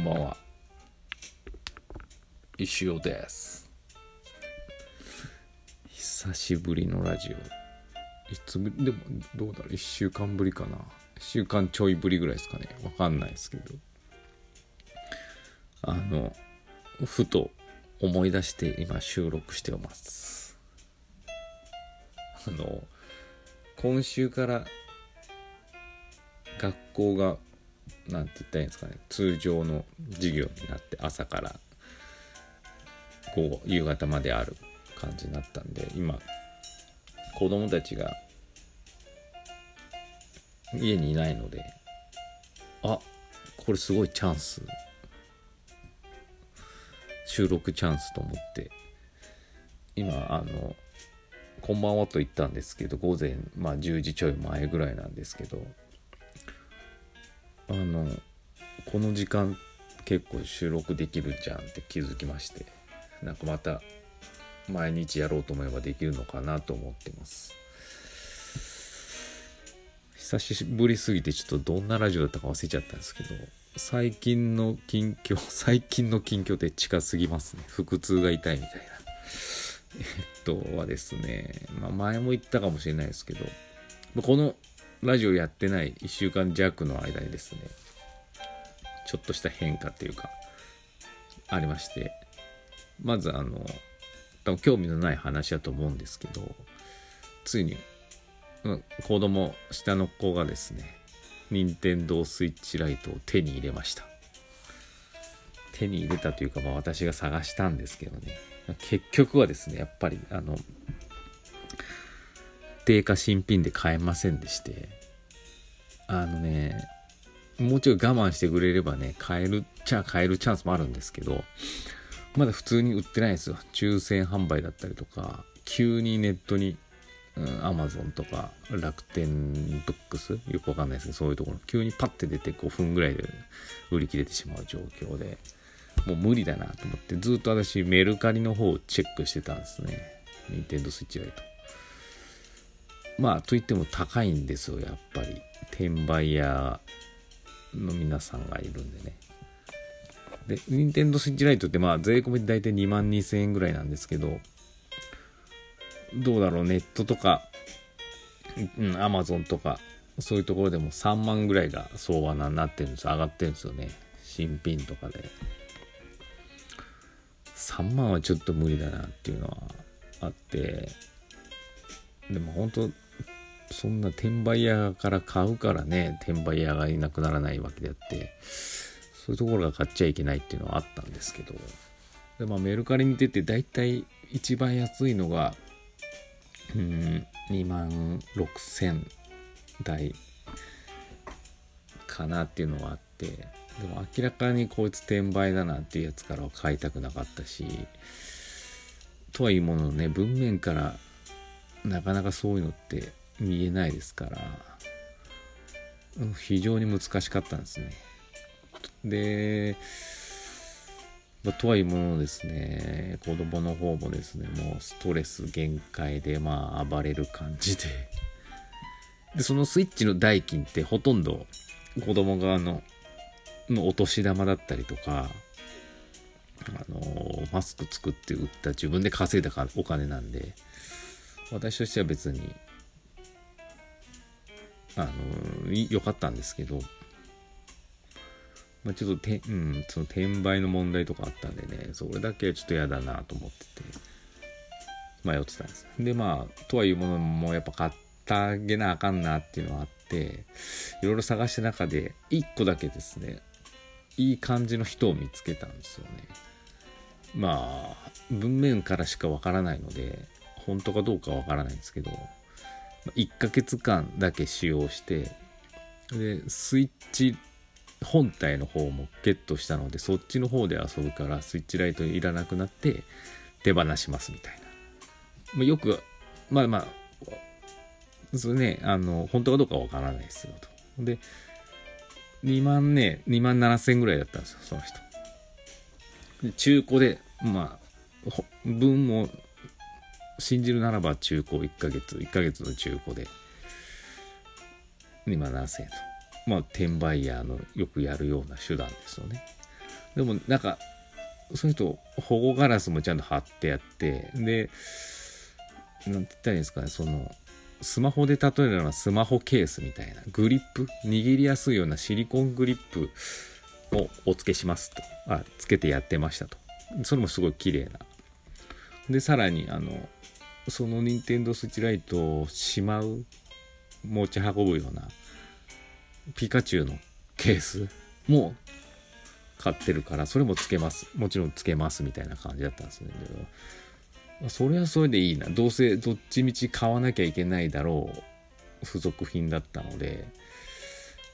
んばんは。石尾です。久しぶりのラジオ。いつぶでもどうだろう？1週間ぶりかな。1週間ちょいぶりぐらいですかね。わかんないですけど。あのふと思い出して今収録してます。あの今週から学校がなんて言ったらいいんですかね通常の授業になって朝から午後夕方まである感じになったんで今子供たちが家にいないのであこれすごいチャンス。収録チャンスと思って今あの「こんばんは」と言ったんですけど午前、まあ、10時ちょい前ぐらいなんですけどあのこの時間結構収録できるじゃんって気づきましてなんかまた毎日やろうと思えばできるのかなと思ってます。久しぶりすぎてちょっとどんなラジオだったか忘れちゃったんですけど最近の近況 最近の近況って近すぎますね。腹痛が痛いみたいな。えっとはですね、まあ、前も言ったかもしれないですけどこのラジオやってない1週間弱の間にですねちょっとした変化っていうかありましてまずあの多分興味のない話だと思うんですけどついに、うん、子供下の子がですね任天堂スイッチライトを手に入れました。手に入れたというか、まあ、私が探したんですけどね。結局はですねやっぱりあの定価新品で買えませんでして。あのねもうちょい我慢してくれればね買えるっちゃ買えるチャンスもあるんですけどまだ普通に売ってないんですよ。抽選販売だったりとか急にネットにアマゾンとか楽天ブックスよくわかんないですけどそういうところ急にパッて出て5分ぐらいで売り切れてしまう状況でもう無理だなと思ってずっと私メルカリの方をチェックしてたんですね。任天堂スイッチライトまあといっても高いんですよやっぱり。転売屋の皆さんがいるんでね。で任天堂スイッチライトってまあ税込みで大体2万2000円ぐらいなんですけどどうだろうネットとかうんアマゾンとかそういうところでも3万ぐらいが相場になってるんです上がってるんですよね。新品とかで。3万はちょっと無理だなっていうのはあって。でも本当そんな転売屋から買うからね転売屋がいなくならないわけであってそういうところが買っちゃいけないっていうのはあったんですけど。で、まあ、メルカリ見てて大体一番安いのがうん2万6000台かなっていうのがあってでも明らかにこいつ転売だなっていうやつからは買いたくなかったしとはいうもののね文面からなかなかそういうのって見えないですから非常に難しかったんですね。で、まあ、とはいうものですね子供の方もですねもうストレス限界でまあ暴れる感じででそのスイッチの代金ってほとんど子供側ののお年玉だったりとかあのマスク作って売った自分で稼いだお金なんで私としては別にあの良かったんですけど、まあ、ちょっとて、うん、その転売の問題とかあったんでね。それだけちょっと嫌だなと思ってて。迷ってたんです。でまあとはいうものもやっぱ買ってあげなあかんなっていうのはあっていろいろ探した中で1個だけですね。いい感じの人を見つけたんですよね。まあ文面からしかわからないので本当かどうかわからないんですけど。1ヶ月間だけ使用してでスイッチ本体の方もゲットしたのでそっちの方で遊ぶからスイッチライトいらなくなって手放しますみたいな、まあ、よくまあまあそれねあの本当かどうかわからないですよと。で2万ね2万7000円ぐらいだったんですよその人。中古でまあ分も信じるならば中古1ヶ月、1ヶ月の中古で、2万7000円と。まあ、転売ヤーのよくやるような手段ですよね。でもなんかそういう人保護ガラスもちゃんと貼ってやって。でなんて言ったらいいんですかね。そのスマホで例えるのはスマホケースみたいな。グリップ？握りやすいようなシリコングリップをお付けしますと。あつけてやってましたと。それもすごい綺麗な。でさらにあのその任天堂スイッチライトをしまう持ち運ぶようなピカチュウのケースも買ってるからそれもつけます。もちろんつけますみたいな感じだったんですね。それはそれでいいな。どうせどっちみち買わなきゃいけないだろう付属品だったので。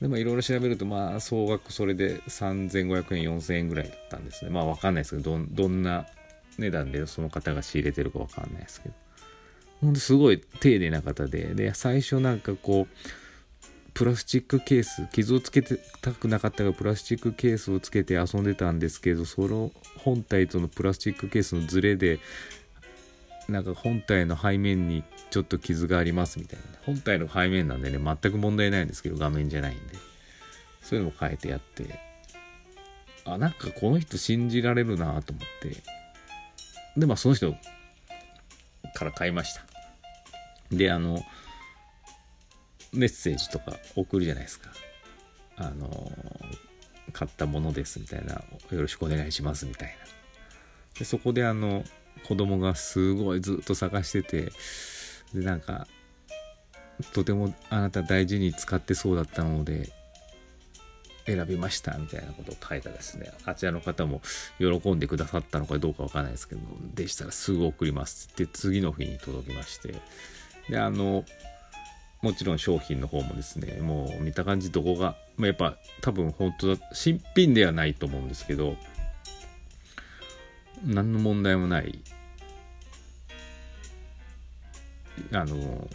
でもいろいろ調べるとまあ総額それで3500円4000円ぐらいだったんですね。まあわかんないですけどどどんな値段でその方が仕入れてるかわかんないですけどほんですごい丁寧な方で。で最初なんかこうプラスチックケース傷をつけてたくなかったからプラスチックケースをつけて遊んでたんですけどその本体とのプラスチックケースのズレでなんか本体の背面にちょっと傷がありますみたいな。本体の背面なんでね全く問題ないんですけど画面じゃないんで。そういうのも変えてやって。あなんかこの人信じられるなと思って。でまあその人から買いました。であのメッセージとか送るじゃないですか。あの買ったものですみたいなよろしくお願いしますみたいな。でそこであの子供がすごいずっと探しててでなんかとてもあなた大事に使ってそうだったので選びましたみたいなことを書いたですね。あちらの方も喜んでくださったのかどうかわからないですけどでしたらすぐ送りますって次の日に届きまして。であのもちろん商品の方もですねもう見た感じどこが、まあ、やっぱ多分本当だ新品ではないと思うんですけど何の問題もないあの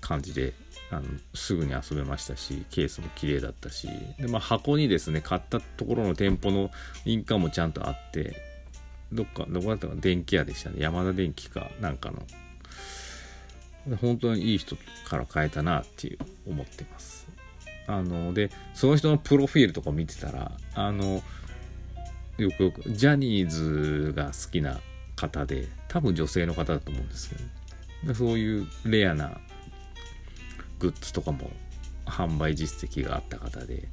感じであのすぐに遊べましたしケースも綺麗だったしで、まあ、箱にですね買ったところの店舗の印鑑もちゃんとあってどっかどこだったか電気屋でしたね。山田電機かなんかの本当にいい人から買えたなっていう思ってます。あのでその人のプロフィールとか見てたらあのよくよくジャニーズが好きな方で多分女性の方だと思うんですけどそういうレアなグッズとかも販売実績があった方で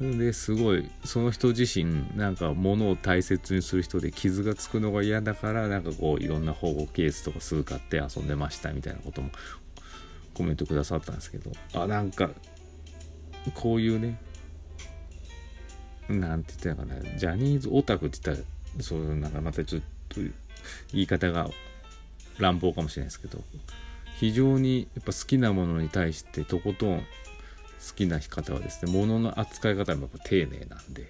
ですごいその人自身なんか物を大切にする人で傷がつくのが嫌だからなんかこういろんな保護ケースとかすぐ買って遊んでましたみたいなこともコメントくださったんですけど。あなんかこういうねなんて言ったのかなジャニーズオタクって言ったらそうなんかまたちょっと言い方が乱暴かもしれないですけど非常にやっぱ好きなものに対してとことん好きな方はですね物の扱い方もやっぱ丁寧なんで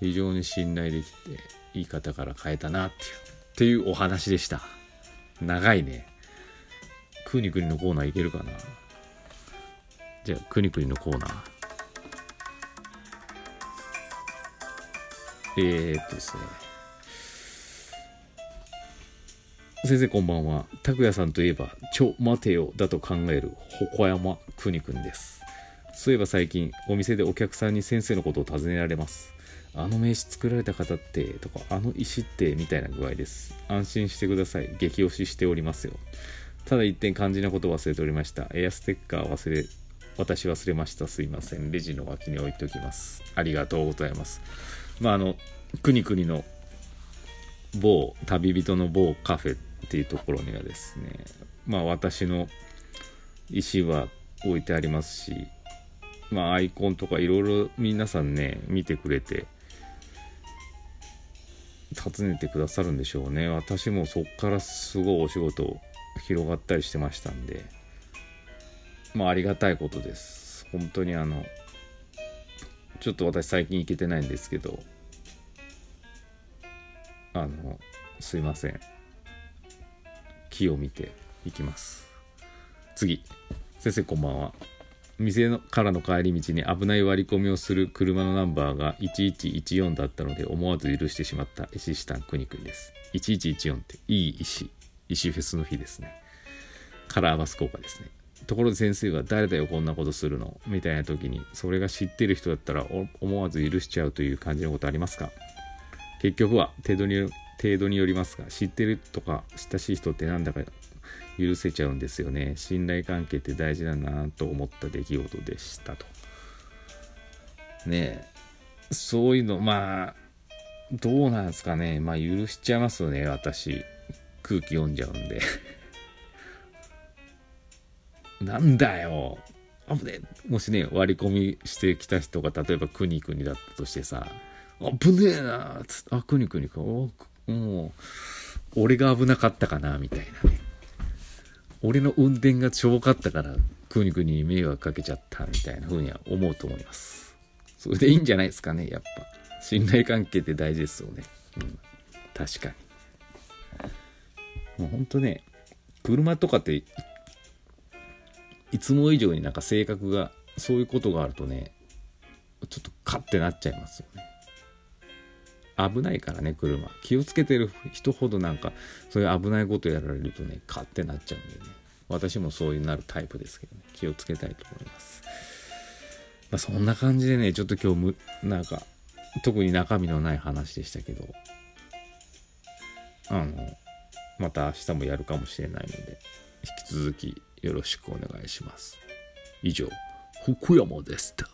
非常に信頼できていい方から変えたなっていうっていうお話でした。長いね。くにくにのコーナーいけるかな。じゃあくにくにのコーナー。えー、っとですね。先生こんばんは。拓也さんといえば、ちょ待てよだと考える、ほこ山くにくんです。そういえば最近、お店でお客さんに先生のことを尋ねられます。あの名刺作られた方って、とか、あの石って、みたいな具合です。安心してください。激推ししておりますよ。ただ一点肝心なことを忘れておりました。エアステッカー忘れ、私忘れました。すいません。レジの脇に置いておきます。ありがとうございます。まあ、あの、くにくにの某旅人の某カフェっていうところにはですねまあ私の石は置いてありますしまあアイコンとかいろいろ皆さんね見てくれて訪ねてくださるんでしょうね。私もそっからすごいお仕事広がったりしてましたんで。まあありがたいことです。本当にあのちょっと私最近行けてないんですけど。あのすいません。木を見ていきます。次。先生こんばんは。店のからの帰り道に危ない割り込みをする車のナンバーが1114だったので思わず許してしまった。石下くにくんです。1114っていい石。石フェスの日ですね。カラーバス効果ですね。ところで先生が誰だよこんなことするのみたいな時にそれが知ってる人だったら思わず許しちゃうという感じのことありますか？結局は程度に程度によりますが知ってるとか親しい人ってなんだか許せちゃうんですよね。信頼関係って大事だなと思った出来事でしたと。ねえ。そういうのまあどうなんですかね。まあ許しちゃいますよね。私。空気読んじゃうんで。なんだよ。あぶねもしね割り込みしてきた人が例えばくにくにだったとしてさ危ねえなつってあくにくにか。もう俺が危なかったかなみたいなね。俺の運転がちょぼかったからくにくに迷惑かけちゃったみたいな風には思うと思います。それでいいんじゃないですかねやっぱ。信頼関係って大事ですよね。うん。確かに。もうほんとね車とかっていつも以上になんか性格がそういうことがあるとねちょっとカッてなっちゃいますよね。危ないからね車。気をつけてる人ほどなんかそういう危ないことやられるとねカッてなっちゃうんでね。私もそういうなるタイプですけどね。気をつけたいと思います。まあそんな感じでねちょっと今日むなんか特に中身のない話でしたけど。あのまた明日もやるかもしれないので引き続きよろしくお願いします。以上、福山でした。